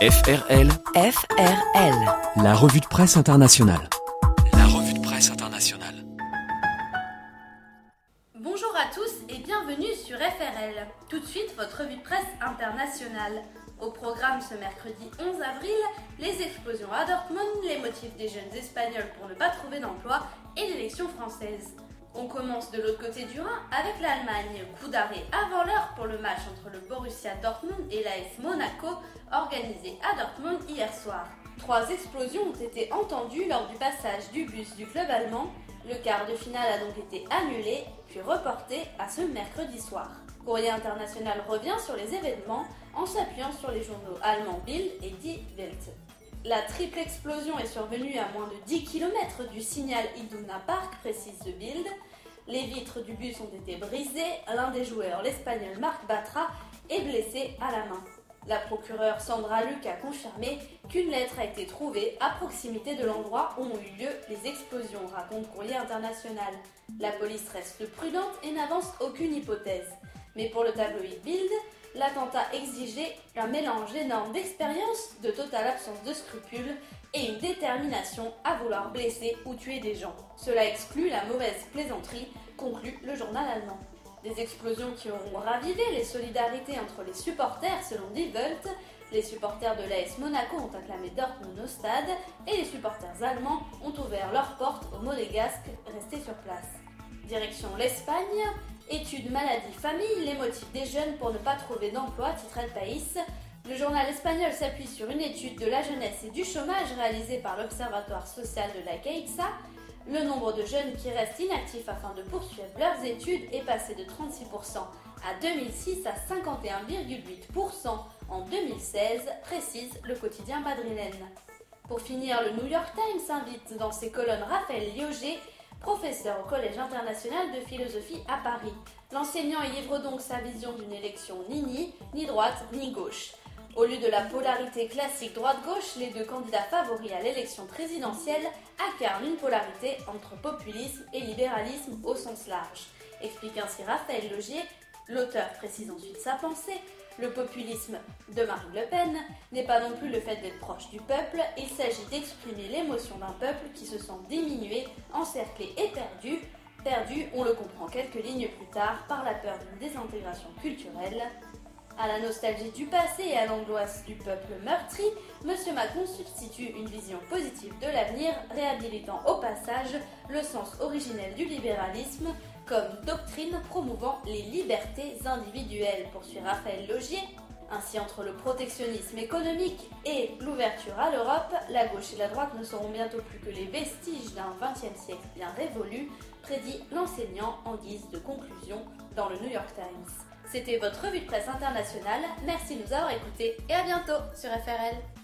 FRL, FRL. la revue de presse internationale. La revue de presse internationale. Bonjour à tous et bienvenue sur FRL. Tout de suite, votre revue de presse internationale. Au programme ce mercredi 11 avril, les explosions à Dortmund, les motifs des jeunes espagnols pour ne pas trouver d'emploi et l'élection française. On commence de l'autre côté du Rhin avec l'Allemagne. Coup d'arrêt avant l'heure pour le match entre le Borussia Dortmund et l'AS Monaco organisé à Dortmund hier soir. Trois explosions ont été entendues lors du passage du bus du club allemand. Le quart de finale a donc été annulé puis reporté à ce mercredi soir. Courrier international revient sur les événements en s'appuyant sur les journaux allemands Bild et Die Welt. La triple explosion est survenue à moins de 10 km du signal Iduna Park, précise The Bild. Les vitres du bus ont été brisées. L'un des joueurs, l'espagnol Marc Batra, est blessé à la main. La procureure Sandra Luc a confirmé qu'une lettre a été trouvée à proximité de l'endroit où ont eu lieu les explosions, raconte Courrier International. La police reste prudente et n'avance aucune hypothèse. Mais pour le tabloïd Bild, l'attentat exigeait un mélange énorme d'expérience, de totale absence de scrupules et une détermination à vouloir blesser ou tuer des gens. Cela exclut la mauvaise plaisanterie, conclut le journal allemand. Des explosions qui auront ravivé les solidarités entre les supporters selon Die Welt. Les supporters de l'AS Monaco ont acclamé Dortmund au stade et les supporters allemands ont ouvert leurs portes aux monégasques restés sur place. Direction l'Espagne, études maladie famille, les motifs des jeunes pour ne pas trouver d'emploi, titre El País. Le journal espagnol s'appuie sur une étude de la jeunesse et du chômage réalisée par l'Observatoire social de la Caixa. Le nombre de jeunes qui restent inactifs afin de poursuivre leurs études est passé de 36% à 2006 à 51,8% en 2016, précise le quotidien madrilène. Pour finir, le New York Times invite dans ses colonnes Raphaël Lioger, professeur au Collège international de philosophie à Paris. L'enseignant y livre donc sa vision d'une élection ni ni, ni droite, ni gauche. Au lieu de la polarité classique droite-gauche, les deux candidats favoris à l'élection présidentielle incarnent une polarité entre populisme et libéralisme au sens large. Explique ainsi Raphaël Logier, l'auteur précise ensuite sa pensée. Le populisme de Marine Le Pen n'est pas non plus le fait d'être proche du peuple, il s'agit d'exprimer l'émotion d'un peuple qui se sent diminué, encerclé et perdu. Perdu, on le comprend quelques lignes plus tard, par la peur d'une désintégration culturelle. À la nostalgie du passé et à l'angoisse du peuple meurtri, M. Macron substitue une vision positive de l'avenir, réhabilitant au passage le sens originel du libéralisme comme doctrine promouvant les libertés individuelles, poursuit Raphaël Logier. Ainsi, entre le protectionnisme économique et l'ouverture à l'Europe, la gauche et la droite ne seront bientôt plus que les vestiges d'un XXe siècle bien révolu, prédit l'enseignant en guise de conclusion dans le New York Times. C'était votre revue de presse internationale. Merci de nous avoir écoutés et à bientôt sur FRL.